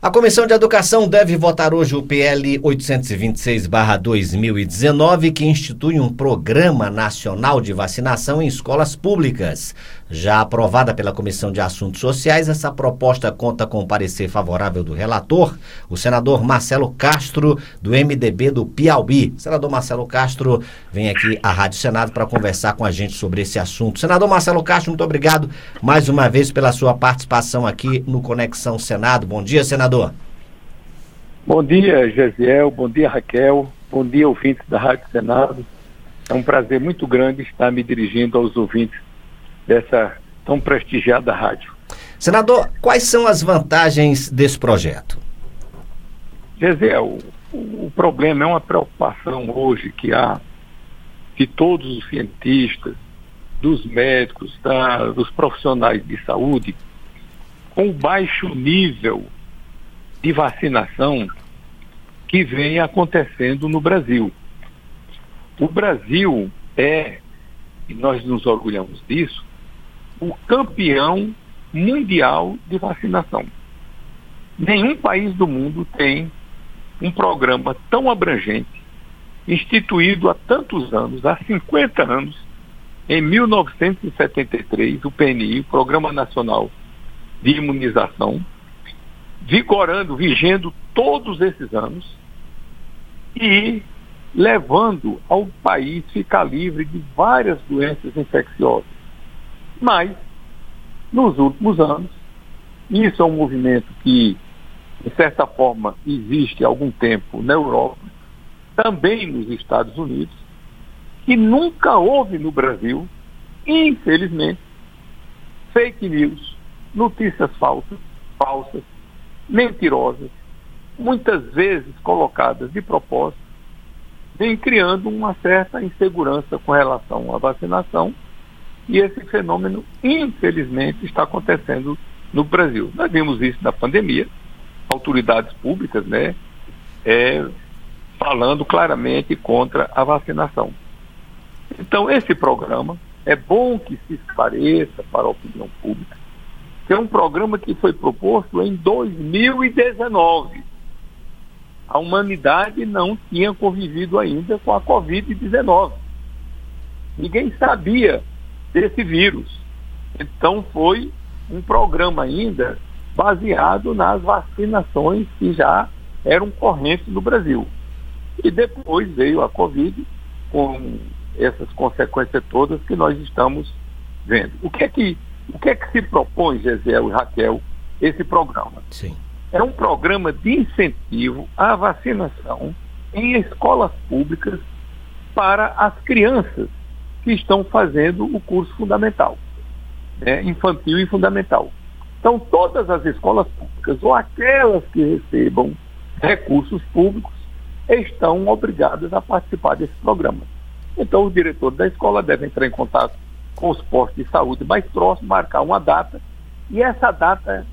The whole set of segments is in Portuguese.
A Comissão de Educação deve votar hoje o PL 826-2019, que institui um Programa Nacional de Vacinação em escolas públicas. Já aprovada pela Comissão de Assuntos Sociais, essa proposta conta com o parecer favorável do relator, o senador Marcelo Castro, do MDB do Piauí. Senador Marcelo Castro vem aqui à Rádio Senado para conversar com a gente sobre esse assunto. Senador Marcelo Castro, muito obrigado mais uma vez pela sua participação aqui no Conexão Senado. Bom dia, senador. Bom dia, Gesiel. Bom dia, Raquel. Bom dia, ouvintes da Rádio Senado. É um prazer muito grande estar me dirigindo aos ouvintes dessa tão prestigiada rádio. Senador, quais são as vantagens desse projeto? Gesiel, o, o problema é uma preocupação hoje que há de todos os cientistas, dos médicos, da, dos profissionais de saúde, com o baixo nível de vacinação que vem acontecendo no Brasil. O Brasil é, e nós nos orgulhamos disso, o campeão mundial de vacinação. Nenhum país do mundo tem um programa tão abrangente, instituído há tantos anos, há 50 anos, em 1973, o PNI, o Programa Nacional de Imunização, vigorando, vigendo todos esses anos e levando ao país ficar livre de várias doenças infecciosas. Mas, nos últimos anos, isso é um movimento que, de certa forma, existe há algum tempo na Europa, também nos Estados Unidos, que nunca houve no Brasil, infelizmente, fake news, notícias falsas, falsas, mentirosas, muitas vezes colocadas de propósito, vem criando uma certa insegurança com relação à vacinação e esse fenômeno, infelizmente, está acontecendo no Brasil. Nós vimos isso na pandemia, autoridades públicas, né, é, falando claramente contra a vacinação. Então, esse programa é bom que se esclareça para a opinião pública, que é um programa que foi proposto em 2019. A humanidade não tinha convivido ainda com a Covid-19. Ninguém sabia desse vírus. Então foi um programa ainda baseado nas vacinações que já eram correntes no Brasil. E depois veio a Covid com essas consequências todas que nós estamos vendo. O que é que, o que, é que se propõe, Gesiel e Raquel, esse programa? Sim. É um programa de incentivo à vacinação em escolas públicas para as crianças que estão fazendo o curso fundamental, né, infantil e fundamental. Então, todas as escolas públicas, ou aquelas que recebam recursos públicos, estão obrigadas a participar desse programa. Então, os diretores da escola devem entrar em contato com os postos de saúde mais próximos, marcar uma data, e essa data,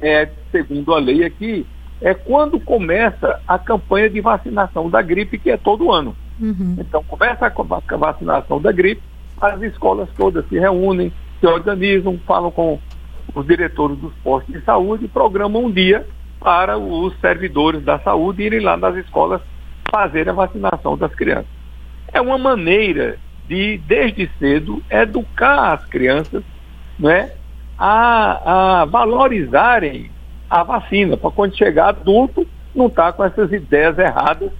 é, segundo a lei aqui, é quando começa a campanha de vacinação da gripe, que é todo ano. Uhum. Então, começa a vacinação da gripe, as escolas todas se reúnem, se organizam, falam com os diretores dos postos de saúde e programam um dia para os servidores da saúde irem lá nas escolas fazer a vacinação das crianças. É uma maneira de, desde cedo, educar as crianças né, a, a valorizarem a vacina, para quando chegar adulto não estar tá com essas ideias erradas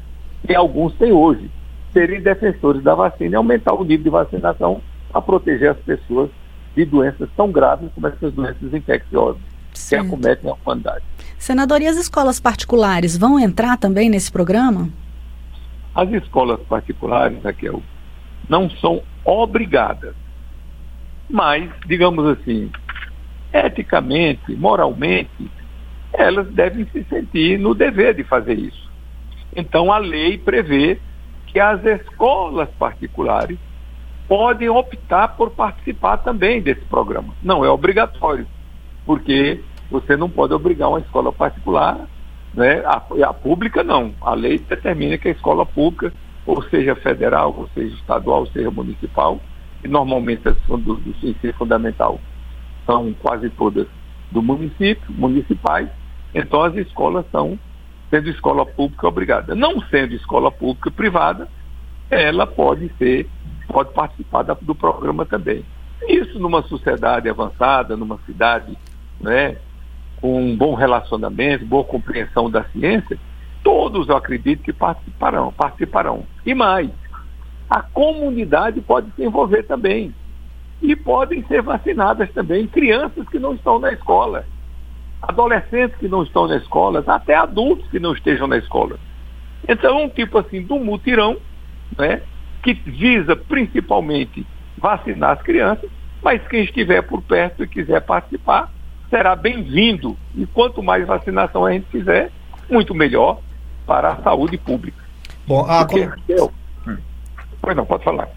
que alguns têm hoje serem defensores da vacina e aumentar o nível de vacinação para proteger as pessoas de doenças tão graves como essas doenças infecciosas certo. que acometem a humanidade. Senador, e as escolas particulares vão entrar também nesse programa? As escolas particulares, Raquel, não são obrigadas, mas, digamos assim, eticamente, moralmente, elas devem se sentir no dever de fazer isso. Então, a lei prevê que as escolas particulares podem optar por participar também desse programa. Não é obrigatório, porque você não pode obrigar uma escola particular, né? a, a pública não. A lei determina que a escola pública, ou seja federal, ou seja estadual, ou seja municipal, e normalmente as do, do ensino fundamental são quase todas do município, municipais, então as escolas são, sendo escola pública, obrigada. Não sendo escola pública privada, ela pode ser, pode participar da, do programa também. Isso numa sociedade avançada, numa cidade né, com um bom relacionamento, boa compreensão da ciência, todos eu acredito que participarão, participarão. E mais, a comunidade pode se envolver também. E podem ser vacinadas também crianças que não estão na escola, adolescentes que não estão na escola, até adultos que não estejam na escola. Então, um tipo assim do mutirão, né, que visa principalmente vacinar as crianças, mas quem estiver por perto e quiser participar, será bem-vindo. E quanto mais vacinação a gente fizer, muito melhor para a saúde pública. Bom, a Porque, com... hum. Pois não, pode falar.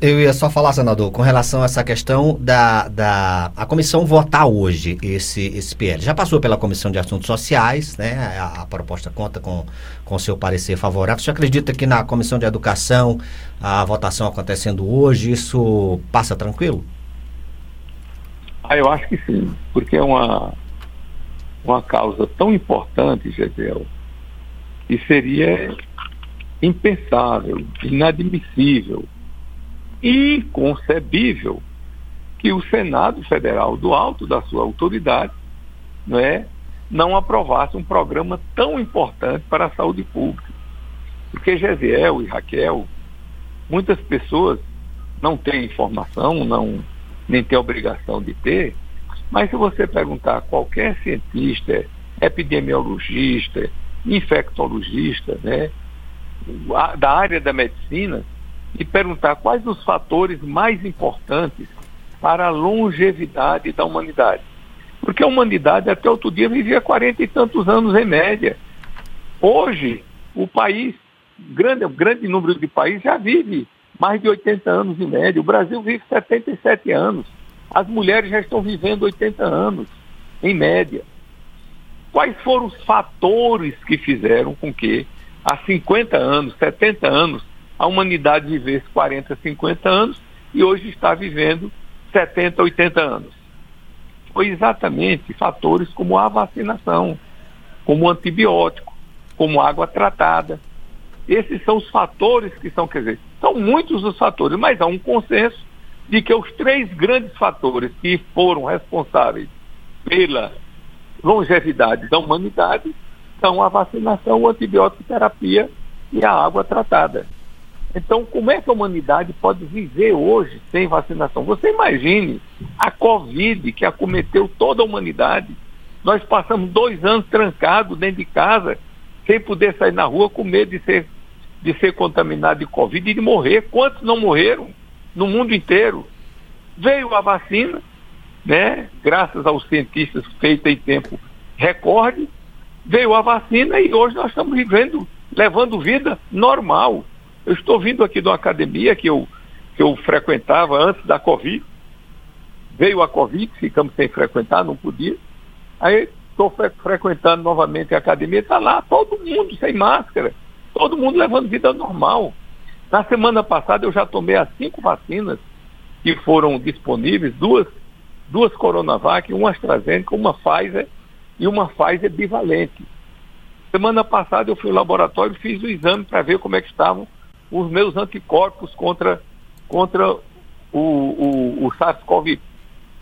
Eu ia só falar, senador, com relação a essa questão da, da a comissão votar hoje esse, esse PL. Já passou pela Comissão de Assuntos Sociais, né? A, a proposta conta com, com seu parecer favorável. Você acredita que na Comissão de Educação a votação acontecendo hoje, isso passa tranquilo? Ah, eu acho que sim, porque é uma, uma causa tão importante, Gisele, que seria impensável, inadmissível, inconcebível que o Senado Federal, do alto da sua autoridade, não, é, não aprovasse um programa tão importante para a saúde pública. Porque Gesiel e Raquel, muitas pessoas não têm informação, não nem têm obrigação de ter, mas se você perguntar a qualquer cientista, epidemiologista, infectologista, né, da área da medicina, e perguntar quais os fatores mais importantes para a longevidade da humanidade. Porque a humanidade até outro dia vivia 40 e tantos anos em média. Hoje, o país, grande, grande número de países já vive mais de 80 anos em média. O Brasil vive 77 anos. As mulheres já estão vivendo 80 anos, em média. Quais foram os fatores que fizeram com que há 50 anos, 70 anos, a humanidade vivesse 40, 50 anos e hoje está vivendo 70, 80 anos? Foi exatamente fatores como a vacinação, como o antibiótico, como água tratada. Esses são os fatores que são, quer dizer, são muitos os fatores, mas há um consenso de que os três grandes fatores que foram responsáveis pela longevidade da humanidade são a vacinação, a antibiótico terapia e a água tratada. Então, como é que a humanidade pode viver hoje sem vacinação? Você imagine a Covid que acometeu toda a humanidade. Nós passamos dois anos trancados dentro de casa, sem poder sair na rua, com medo de ser, de ser contaminado de Covid e de morrer. Quantos não morreram no mundo inteiro? Veio a vacina, né? Graças aos cientistas feita em tempo recorde, veio a vacina e hoje nós estamos vivendo, levando vida normal. Eu estou vindo aqui de uma academia que eu, que eu frequentava antes da Covid. Veio a Covid, ficamos sem frequentar, não podia. Aí estou fre frequentando novamente a academia, está lá todo mundo sem máscara, todo mundo levando vida normal. Na semana passada eu já tomei as cinco vacinas que foram disponíveis, duas, duas Coronavac, uma AstraZeneca, uma Pfizer e uma Pfizer bivalente. Semana passada eu fui ao laboratório fiz o exame para ver como é que estavam os meus anticorpos contra, contra o, o, o SARS-CoV-2,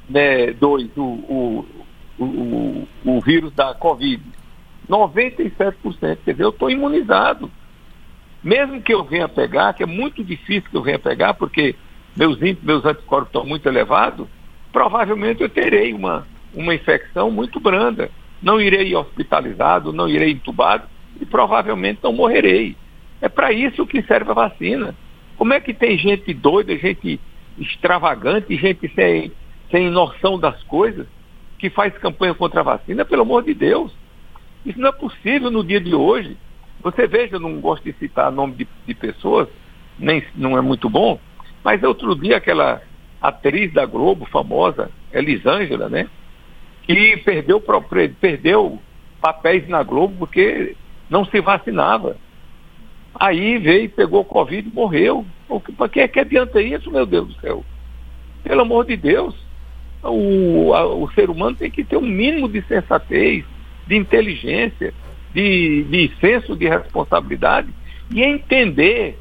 né, o, o, o, o vírus da Covid. 97%. Quer dizer, eu estou imunizado. Mesmo que eu venha pegar, que é muito difícil que eu venha pegar, porque meus, meus anticorpos estão muito elevados, provavelmente eu terei uma, uma infecção muito branda não irei hospitalizado, não irei entubado e provavelmente não morrerei. É para isso que serve a vacina. Como é que tem gente doida, gente extravagante, gente sem, sem noção das coisas, que faz campanha contra a vacina? Pelo amor de Deus. Isso não é possível no dia de hoje. Você veja, eu não gosto de citar nome de, de pessoas, nem não é muito bom, mas outro dia aquela atriz da Globo, famosa, Elisângela, né? que perdeu, perdeu papéis na Globo porque não se vacinava. Aí veio, pegou Covid e morreu. Para que, que adianta isso, meu Deus do céu? Pelo amor de Deus, o, a, o ser humano tem que ter um mínimo de sensatez, de inteligência, de, de senso de responsabilidade e entender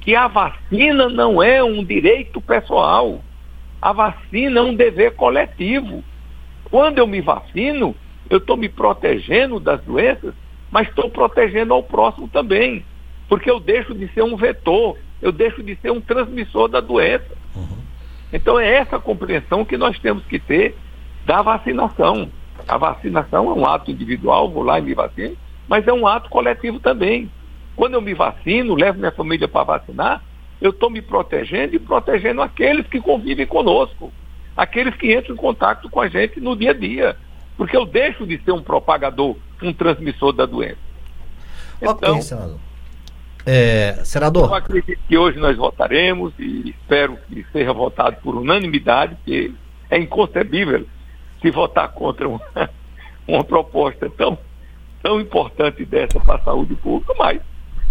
que a vacina não é um direito pessoal. A vacina é um dever coletivo. Quando eu me vacino, eu estou me protegendo das doenças, mas estou protegendo ao próximo também. Porque eu deixo de ser um vetor, eu deixo de ser um transmissor da doença. Uhum. Então é essa compreensão que nós temos que ter da vacinação. A vacinação é um ato individual, vou lá e me vacino, mas é um ato coletivo também. Quando eu me vacino, levo minha família para vacinar, eu estou me protegendo e protegendo aqueles que convivem conosco, aqueles que entram em contato com a gente no dia a dia. Porque eu deixo de ser um propagador, um transmissor da doença. Então, ok, senador. É, senador. Eu acredito que hoje nós votaremos e espero que seja votado por unanimidade, porque é inconcebível se votar contra uma, uma proposta tão, tão importante dessa para a saúde pública, mas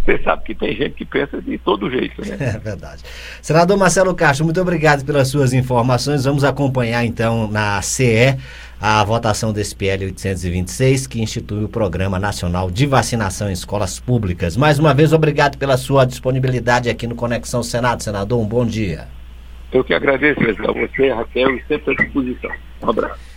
você sabe que tem gente que pensa de todo jeito, né? É verdade. Senador Marcelo Castro, muito obrigado pelas suas informações. Vamos acompanhar então na CE a votação desse PL 826, que institui o Programa Nacional de Vacinação em Escolas Públicas. Mais uma vez, obrigado pela sua disponibilidade aqui no Conexão Senado. Senador, um bom dia. Eu que agradeço a você, Raquel, e sempre à disposição. Um abraço.